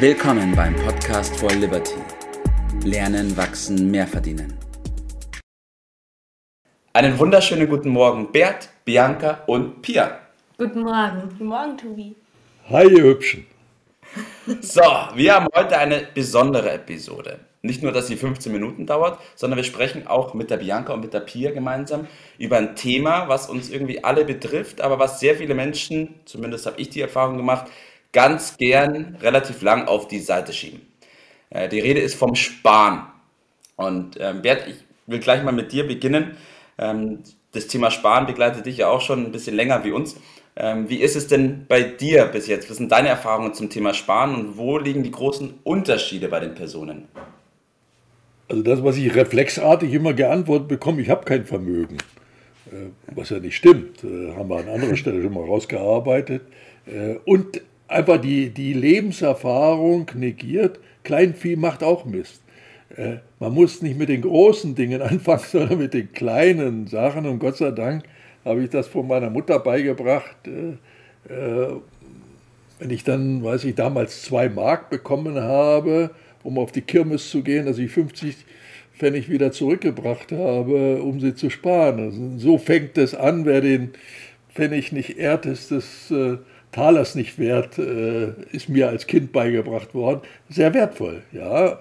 Willkommen beim Podcast for Liberty. Lernen, wachsen, mehr verdienen. Einen wunderschönen guten Morgen, Bert, Bianca und Pia. Guten Morgen. Guten Morgen, Tobi. Hi, ihr Hübschen. So, wir haben heute eine besondere Episode. Nicht nur, dass sie 15 Minuten dauert, sondern wir sprechen auch mit der Bianca und mit der Pia gemeinsam über ein Thema, was uns irgendwie alle betrifft, aber was sehr viele Menschen, zumindest habe ich die Erfahrung gemacht, ganz gern relativ lang auf die Seite schieben. Äh, die Rede ist vom Sparen. Und ähm, Bert, ich will gleich mal mit dir beginnen. Ähm, das Thema Sparen begleitet dich ja auch schon ein bisschen länger wie uns. Ähm, wie ist es denn bei dir bis jetzt? Was sind deine Erfahrungen zum Thema Sparen und wo liegen die großen Unterschiede bei den Personen? Also das, was ich reflexartig immer geantwortet bekomme, ich habe kein Vermögen. Äh, was ja nicht stimmt, äh, haben wir an anderer Stelle schon mal rausgearbeitet. Äh, und einfach die, die Lebenserfahrung negiert, Kleinvieh macht auch Mist. Man muss nicht mit den großen Dingen anfangen, sondern mit den kleinen Sachen. Und Gott sei Dank habe ich das von meiner Mutter beigebracht. Wenn ich dann, weiß ich, damals zwei Mark bekommen habe, um auf die Kirmes zu gehen, dass ich 50 Pfennig wieder zurückgebracht habe, um sie zu sparen. Also so fängt es an, wer den Pfennig nicht ehrt, ist des Talers nicht wert, äh, ist mir als Kind beigebracht worden. Sehr wertvoll, ja.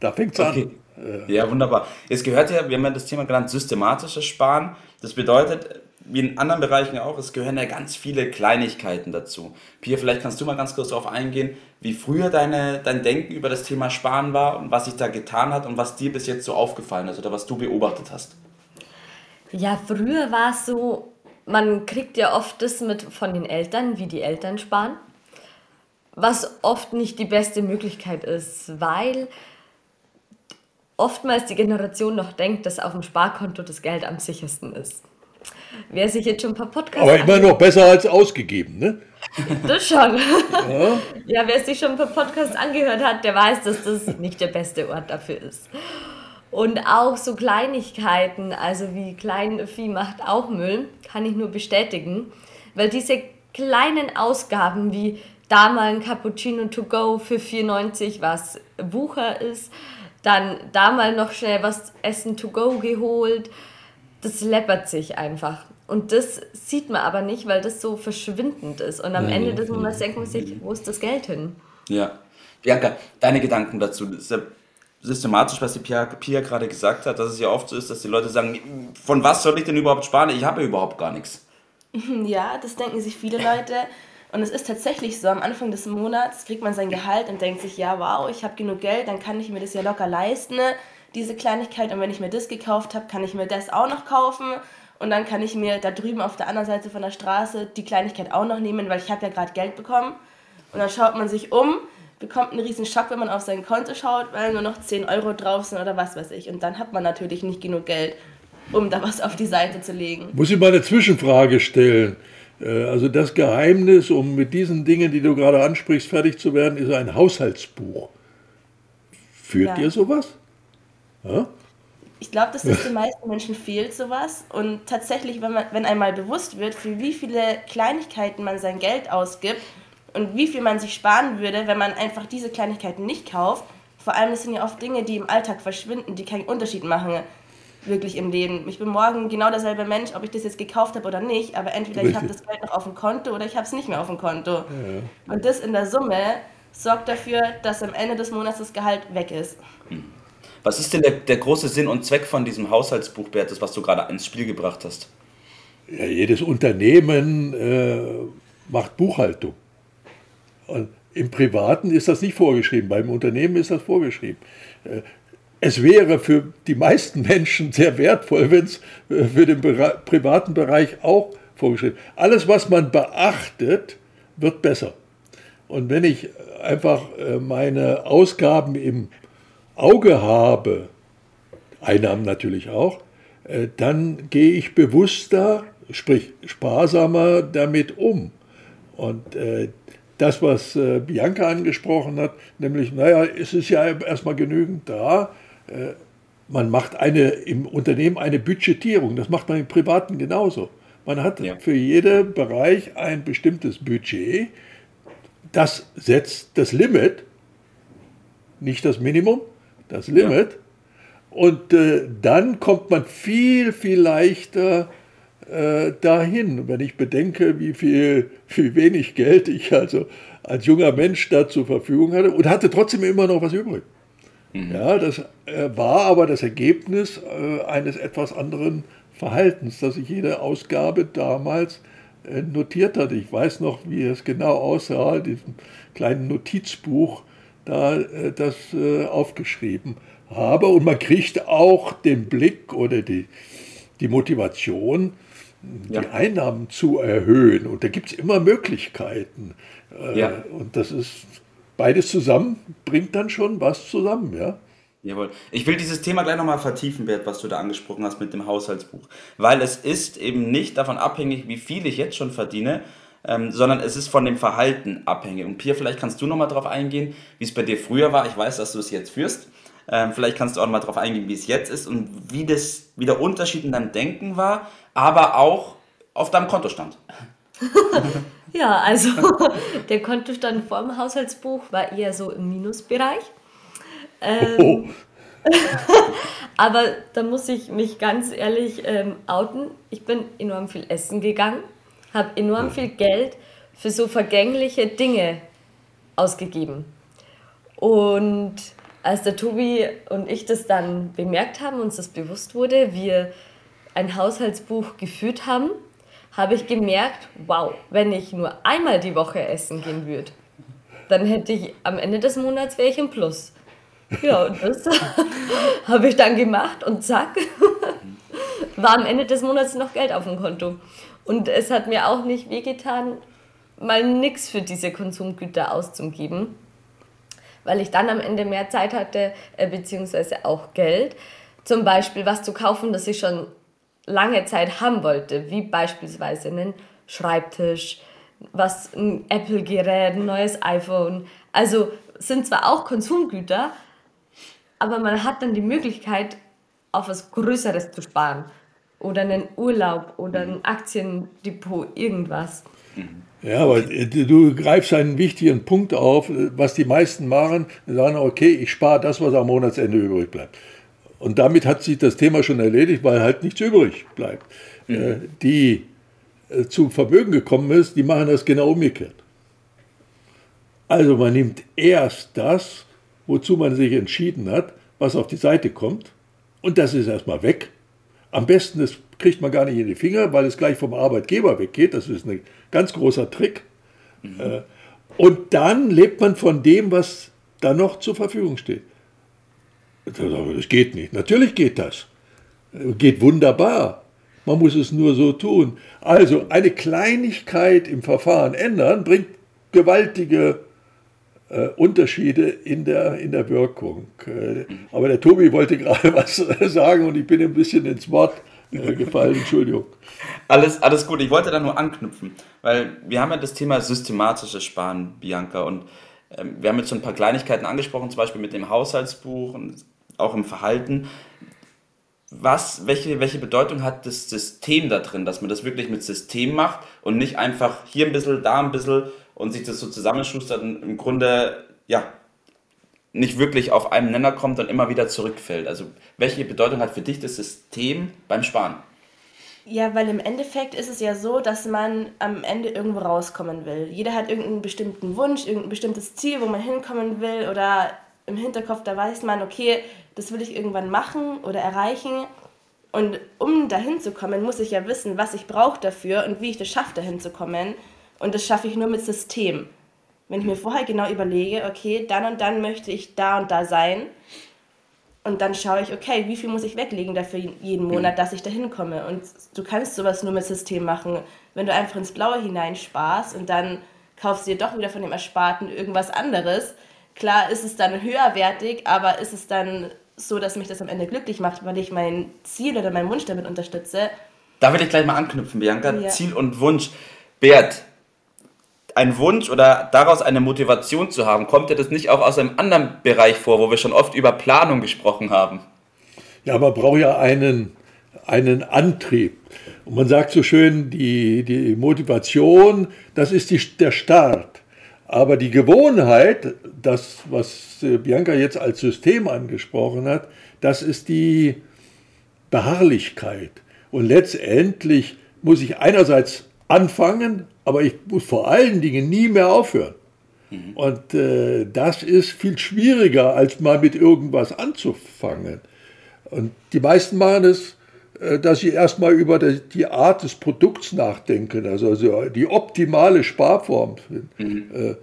Da fängt es okay. an. Äh, ja, wunderbar. Es gehört ja, wir haben ja das Thema genannt, systematisches Sparen. Das bedeutet, wie in anderen Bereichen auch, es gehören ja ganz viele Kleinigkeiten dazu. Pia, vielleicht kannst du mal ganz kurz darauf eingehen, wie früher deine, dein Denken über das Thema Sparen war und was sich da getan hat und was dir bis jetzt so aufgefallen ist oder was du beobachtet hast. Ja, früher war es so, man kriegt ja oft das mit von den Eltern, wie die Eltern sparen, was oft nicht die beste Möglichkeit ist, weil oftmals die Generation noch denkt, dass auf dem Sparkonto das Geld am sichersten ist. Wer sich jetzt schon ein paar Podcasts. Aber immer noch besser als ausgegeben, ne? Das schon. Ja. ja, wer sich schon ein paar Podcasts angehört hat, der weiß, dass das nicht der beste Ort dafür ist. Und auch so Kleinigkeiten, also wie Kleinvieh macht auch Müll, kann ich nur bestätigen. Weil diese kleinen Ausgaben wie da mal ein Cappuccino to go für 4,90, was Wucher ist, dann da mal noch schnell was Essen to go geholt, das läppert sich einfach. Und das sieht man aber nicht, weil das so verschwindend ist. Und am mhm. Ende des Monats denkt man sich, wo ist das Geld hin? Ja. Bianca, deine Gedanken dazu. Das ist ja systematisch, was die Pia, Pia gerade gesagt hat, dass es ja oft so ist, dass die Leute sagen, von was soll ich denn überhaupt sparen? Ich habe ja überhaupt gar nichts. Ja, das denken sich viele Leute. Und es ist tatsächlich so, am Anfang des Monats kriegt man sein Gehalt und denkt sich, ja, wow, ich habe genug Geld, dann kann ich mir das ja locker leisten, diese Kleinigkeit. Und wenn ich mir das gekauft habe, kann ich mir das auch noch kaufen. Und dann kann ich mir da drüben auf der anderen Seite von der Straße die Kleinigkeit auch noch nehmen, weil ich habe ja gerade Geld bekommen. Und dann schaut man sich um, bekommt einen riesen Schock, wenn man auf sein Konto schaut, weil nur noch 10 Euro drauf sind oder was weiß ich. Und dann hat man natürlich nicht genug Geld, um da was auf die Seite zu legen. Muss ich mal eine Zwischenfrage stellen? Äh, also das Geheimnis, um mit diesen Dingen, die du gerade ansprichst, fertig zu werden, ist ein Haushaltsbuch. Führt ja. ihr sowas? Ja? ich glaube, dass das den meisten Menschen fehlt, sowas. Und tatsächlich, wenn, man, wenn einmal bewusst wird, für wie viele Kleinigkeiten man sein Geld ausgibt und wie viel man sich sparen würde, wenn man einfach diese Kleinigkeiten nicht kauft, vor allem das sind ja oft Dinge, die im Alltag verschwinden, die keinen Unterschied machen, wirklich im Leben. Ich bin morgen genau derselbe Mensch, ob ich das jetzt gekauft habe oder nicht, aber entweder ich habe das Geld noch auf dem Konto oder ich habe es nicht mehr auf dem Konto. Ja, ja. Und das in der Summe sorgt dafür, dass am Ende des Monats das Gehalt weg ist. Hm. Was ist denn der, der große Sinn und Zweck von diesem Haushaltsbuch, Bertes, was du gerade ins Spiel gebracht hast? Ja, jedes Unternehmen äh, macht Buchhaltung. Und Im Privaten ist das nicht vorgeschrieben, beim Unternehmen ist das vorgeschrieben. Äh, es wäre für die meisten Menschen sehr wertvoll, wenn es äh, für den privaten Bereich auch vorgeschrieben ist. Alles, was man beachtet, wird besser. Und wenn ich einfach äh, meine Ausgaben im Auge habe, Einnahmen natürlich auch, dann gehe ich bewusster, sprich sparsamer damit um. Und das, was äh, Bianca angesprochen hat, nämlich, naja, es ist ja erstmal genügend da. Man macht eine, im Unternehmen eine Budgetierung, das macht man im Privaten genauso. Man hat ja. für jeden Bereich ein bestimmtes Budget das setzt das Limit, nicht das Minimum, das Limit. Ja. Und äh, dann kommt man viel, viel leichter äh, dahin, wenn ich bedenke, wie viel, wie wenig Geld ich also als junger Mensch da zur Verfügung hatte und hatte trotzdem immer noch was übrig. Mhm. Ja, das äh, war aber das Ergebnis äh, eines etwas anderen Verhaltens, dass ich jede Ausgabe damals notiert hatte. Ich weiß noch, wie es genau aussah, diesem kleinen Notizbuch, da das aufgeschrieben habe. Und man kriegt auch den Blick oder die, die Motivation, ja. die Einnahmen zu erhöhen. Und da gibt es immer Möglichkeiten. Ja. Und das ist beides zusammen, bringt dann schon was zusammen, ja. Jawohl. Ich will dieses Thema gleich nochmal vertiefen, Bert, was du da angesprochen hast mit dem Haushaltsbuch. Weil es ist eben nicht davon abhängig, wie viel ich jetzt schon verdiene, ähm, sondern es ist von dem Verhalten abhängig. Und Pia, vielleicht kannst du nochmal darauf eingehen, wie es bei dir früher war. Ich weiß, dass du es jetzt führst. Ähm, vielleicht kannst du auch nochmal darauf eingehen, wie es jetzt ist und wie, das, wie der Unterschied in deinem Denken war, aber auch auf deinem Kontostand. ja, also der Kontostand vor dem Haushaltsbuch war eher so im Minusbereich. Ähm, oh. aber da muss ich mich ganz ehrlich ähm, outen. Ich bin enorm viel essen gegangen, habe enorm viel Geld für so vergängliche Dinge ausgegeben. Und als der Tobi und ich das dann bemerkt haben, uns das bewusst wurde, wir ein Haushaltsbuch geführt haben, habe ich gemerkt, wow, wenn ich nur einmal die Woche essen gehen würde, dann hätte ich am Ende des Monats wäre ich im Plus. Ja, und das habe ich dann gemacht und zack, war am Ende des Monats noch Geld auf dem Konto. Und es hat mir auch nicht wehgetan, mal nichts für diese Konsumgüter auszugeben, weil ich dann am Ende mehr Zeit hatte, äh, beziehungsweise auch Geld, zum Beispiel was zu kaufen, das ich schon lange Zeit haben wollte, wie beispielsweise einen Schreibtisch, was ein Apple-Gerät, ein neues iPhone. Also sind zwar auch Konsumgüter, aber man hat dann die Möglichkeit, auf was Größeres zu sparen. Oder einen Urlaub oder ein Aktiendepot, irgendwas. Ja, aber du greifst einen wichtigen Punkt auf, was die meisten machen. Sagen, okay, ich spare das, was am Monatsende übrig bleibt. Und damit hat sich das Thema schon erledigt, weil halt nichts übrig bleibt. Mhm. Die äh, zu Vermögen gekommen ist, die machen das genau umgekehrt. Also man nimmt erst das, wozu man sich entschieden hat, was auf die Seite kommt. Und das ist erstmal weg. Am besten, das kriegt man gar nicht in die Finger, weil es gleich vom Arbeitgeber weggeht. Das ist ein ganz großer Trick. Mhm. Äh, und dann lebt man von dem, was da noch zur Verfügung steht. Das geht nicht. Natürlich geht das. Geht wunderbar. Man muss es nur so tun. Also eine Kleinigkeit im Verfahren ändern bringt gewaltige äh, Unterschiede in der, in der Wirkung. Äh, aber der Tobi wollte gerade was sagen und ich bin ein bisschen ins Wort äh, gefallen. Entschuldigung. Alles, alles gut. Ich wollte da nur anknüpfen, weil wir haben ja das Thema systematisches Sparen, Bianca, und ähm, wir haben jetzt schon ein paar Kleinigkeiten angesprochen, zum Beispiel mit dem Haushaltsbuch und auch im Verhalten. Was, welche, welche Bedeutung hat das System da drin, dass man das wirklich mit System macht und nicht einfach hier ein bisschen, da ein bisschen und sich das so zusammenschustert und im Grunde, ja, nicht wirklich auf einen Nenner kommt und immer wieder zurückfällt. Also welche Bedeutung hat für dich das System beim Sparen? Ja, weil im Endeffekt ist es ja so, dass man am Ende irgendwo rauskommen will. Jeder hat irgendeinen bestimmten Wunsch, irgendein bestimmtes Ziel, wo man hinkommen will oder im Hinterkopf, da weiß man, okay, das will ich irgendwann machen oder erreichen. Und um dahin zu kommen, muss ich ja wissen, was ich brauche dafür und wie ich das schaffe, dahin zu kommen. Und das schaffe ich nur mit System. Wenn ich mir vorher genau überlege, okay, dann und dann möchte ich da und da sein. Und dann schaue ich, okay, wie viel muss ich weglegen dafür jeden Monat, dass ich dahin komme. Und du kannst sowas nur mit System machen. Wenn du einfach ins Blaue hineinsparst und dann kaufst du dir doch wieder von dem Ersparten irgendwas anderes. Klar ist es dann höherwertig, aber ist es dann so, dass mich das am Ende glücklich macht, weil ich mein Ziel oder meinen Wunsch damit unterstütze. Da will ich gleich mal anknüpfen, Bianca. Ja. Ziel und Wunsch. Bert, ein Wunsch oder daraus eine Motivation zu haben, kommt dir das nicht auch aus einem anderen Bereich vor, wo wir schon oft über Planung gesprochen haben? Ja, man braucht ja einen, einen Antrieb. Und man sagt so schön, die, die Motivation, das ist die, der Start. Aber die Gewohnheit, das, was äh, Bianca jetzt als System angesprochen hat, das ist die Beharrlichkeit. Und letztendlich muss ich einerseits anfangen, aber ich muss vor allen Dingen nie mehr aufhören. Mhm. Und äh, das ist viel schwieriger, als mal mit irgendwas anzufangen. Und die meisten machen es, äh, dass sie erstmal über die Art des Produkts nachdenken, also, also die optimale Sparform. Mhm. Äh,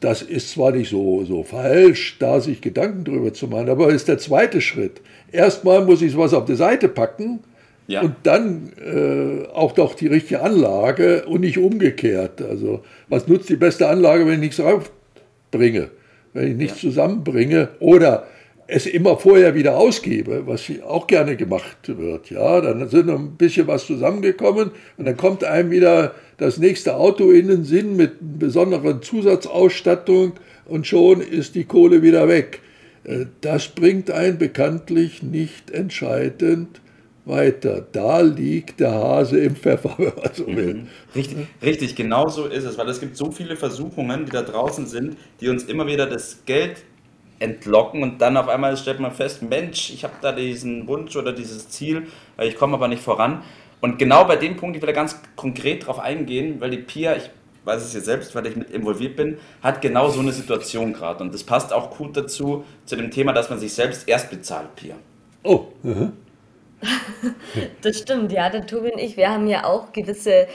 das ist zwar nicht so, so falsch, da sich Gedanken drüber zu machen, aber ist der zweite Schritt. Erstmal muss ich was auf die Seite packen ja. und dann äh, auch doch die richtige Anlage und nicht umgekehrt. Also was nutzt die beste Anlage, wenn ich nichts raufbringe, wenn ich nichts ja. zusammenbringe oder es immer vorher wieder ausgebe, was auch gerne gemacht wird. Ja, dann sind noch ein bisschen was zusammengekommen und dann kommt einem wieder das nächste Auto in den Sinn mit besonderen Zusatzausstattung und schon ist die Kohle wieder weg. Äh, das bringt einen bekanntlich nicht entscheidend weiter. Da liegt der Hase im Pfeffer, wenn man so will. Mhm. Richtig, richtig, genau so ist es, weil es gibt so viele Versuchungen, die da draußen sind, die uns immer wieder das Geld entlocken und dann auf einmal stellt man fest, Mensch, ich habe da diesen Wunsch oder dieses Ziel, ich komme aber nicht voran. Und genau bei dem Punkt, ich will da ganz konkret drauf eingehen, weil die Pia, ich weiß es ja selbst, weil ich mit involviert bin, hat genau so eine Situation gerade. Und das passt auch gut dazu, zu dem Thema, dass man sich selbst erst bezahlt, Pia. Oh, uh das stimmt, ja, der Tobi und ich, wir haben ja auch gewisse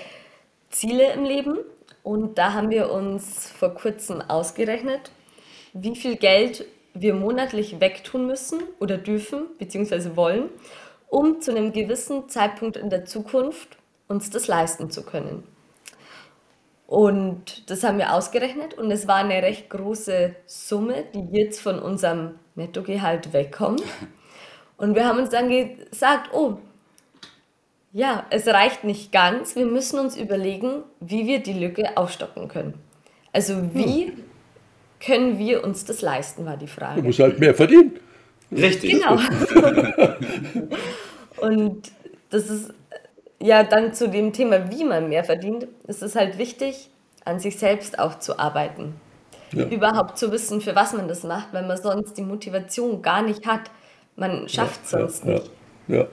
Ziele im Leben und da haben wir uns vor kurzem ausgerechnet, wie viel Geld wir monatlich wegtun müssen oder dürfen, beziehungsweise wollen, um zu einem gewissen Zeitpunkt in der Zukunft uns das leisten zu können. Und das haben wir ausgerechnet und es war eine recht große Summe, die jetzt von unserem Nettogehalt wegkommt. Und wir haben uns dann gesagt, oh, ja, es reicht nicht ganz. Wir müssen uns überlegen, wie wir die Lücke aufstocken können. Also wie hm können wir uns das leisten, war die Frage. Du musst halt mehr verdienen. Richtig. Genau. Und das ist ja dann zu dem Thema, wie man mehr verdient, ist es halt wichtig, an sich selbst auch zu arbeiten. Ja. Überhaupt zu wissen, für was man das macht, weil man sonst die Motivation gar nicht hat. Man schafft es ja, sonst ja, nicht. Ja,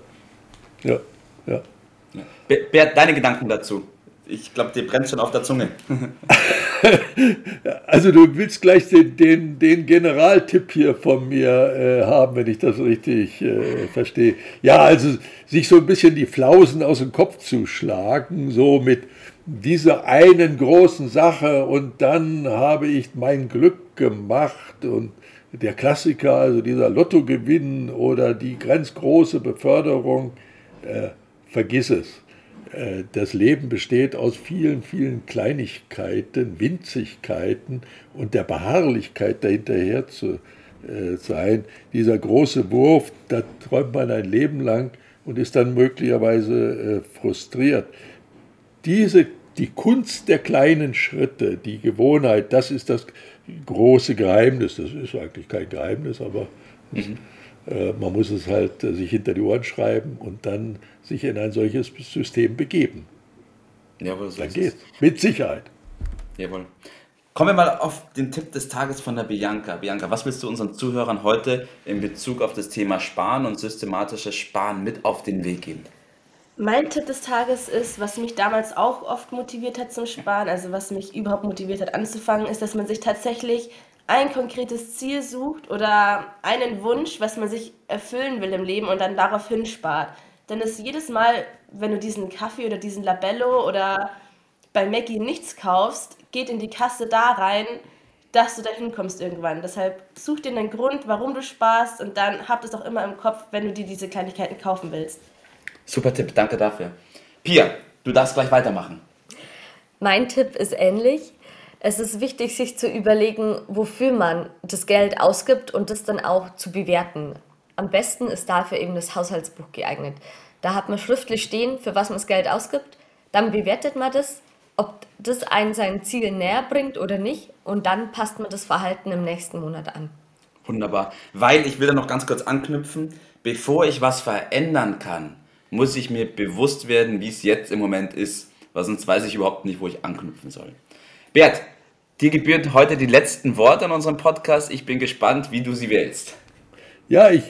ja, ja. Bert, deine Gedanken dazu? Ich glaube, dir brennt schon auf der Zunge. also du willst gleich den, den, den Generaltipp hier von mir äh, haben, wenn ich das richtig äh, verstehe. Ja, also sich so ein bisschen die Flausen aus dem Kopf zu schlagen, so mit dieser einen großen Sache und dann habe ich mein Glück gemacht und der Klassiker, also dieser Lottogewinn oder die grenzgroße Beförderung, äh, vergiss es. Äh, das Leben besteht aus vielen, vielen Kleinigkeiten, Winzigkeiten und der Beharrlichkeit dahinterher zu äh, sein. Dieser große Wurf, da träumt man ein Leben lang und ist dann möglicherweise äh, frustriert. Diese, die Kunst der kleinen Schritte, die Gewohnheit, das ist das große Geheimnis. Das ist eigentlich kein Geheimnis, aber mhm. Äh, man muss es halt äh, sich hinter die Ohren schreiben und dann sich in ein solches System begeben. Jawohl, so dann geht's. Mit Sicherheit. Jawohl. Kommen wir mal auf den Tipp des Tages von der Bianca. Bianca, was willst du unseren Zuhörern heute in Bezug auf das Thema Sparen und systematisches Sparen mit auf den Weg geben? Mein Tipp des Tages ist, was mich damals auch oft motiviert hat zum Sparen, also was mich überhaupt motiviert hat anzufangen, ist, dass man sich tatsächlich ein konkretes Ziel sucht oder einen Wunsch, was man sich erfüllen will im Leben und dann darauf hinspart. Denn es jedes Mal, wenn du diesen Kaffee oder diesen Labello oder bei Maggie nichts kaufst, geht in die Kasse da rein, dass du dahin kommst irgendwann. Deshalb such dir einen Grund, warum du sparst und dann hab das auch immer im Kopf, wenn du dir diese Kleinigkeiten kaufen willst. Super Tipp, danke dafür. Pia, du darfst gleich weitermachen. Mein Tipp ist ähnlich. Es ist wichtig, sich zu überlegen, wofür man das Geld ausgibt und das dann auch zu bewerten. Am besten ist dafür eben das Haushaltsbuch geeignet. Da hat man schriftlich stehen, für was man das Geld ausgibt. Dann bewertet man das, ob das einen seinen Zielen näher bringt oder nicht. Und dann passt man das Verhalten im nächsten Monat an. Wunderbar. Weil ich will da noch ganz kurz anknüpfen. Bevor ich was verändern kann, muss ich mir bewusst werden, wie es jetzt im Moment ist. Weil sonst weiß ich überhaupt nicht, wo ich anknüpfen soll. Bert, dir gebühren heute die letzten Worte an unserem Podcast. Ich bin gespannt, wie du sie wählst. Ja, ich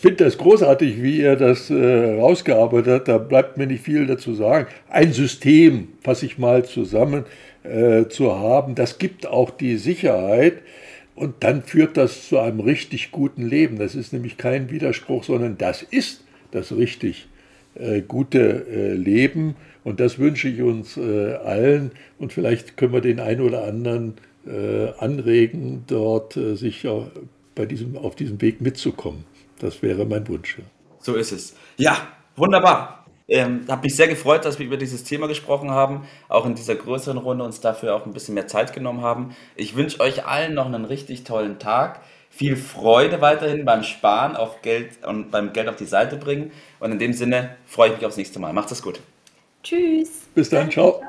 finde das großartig, wie er das äh, rausgearbeitet hat. Da bleibt mir nicht viel dazu sagen. Ein System, fasse ich mal zusammen, äh, zu haben, das gibt auch die Sicherheit. Und dann führt das zu einem richtig guten Leben. Das ist nämlich kein Widerspruch, sondern das ist das richtig äh, gute äh, Leben. Und das wünsche ich uns äh, allen. Und vielleicht können wir den einen oder anderen anregen, dort sich bei diesem, auf diesem Weg mitzukommen. Das wäre mein Wunsch. So ist es. Ja, wunderbar. Ähm, habe mich sehr gefreut, dass wir über dieses Thema gesprochen haben, auch in dieser größeren Runde uns dafür auch ein bisschen mehr Zeit genommen haben. Ich wünsche euch allen noch einen richtig tollen Tag. Viel Freude weiterhin beim Sparen auf Geld und beim Geld auf die Seite bringen. Und in dem Sinne freue ich mich aufs nächste Mal. Macht es gut. Tschüss. Bis dann. Ciao.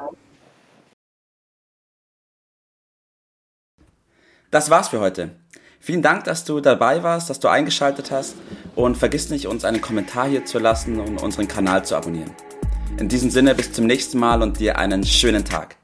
Das war's für heute. Vielen Dank, dass du dabei warst, dass du eingeschaltet hast und vergiss nicht, uns einen Kommentar hier zu lassen und unseren Kanal zu abonnieren. In diesem Sinne bis zum nächsten Mal und dir einen schönen Tag.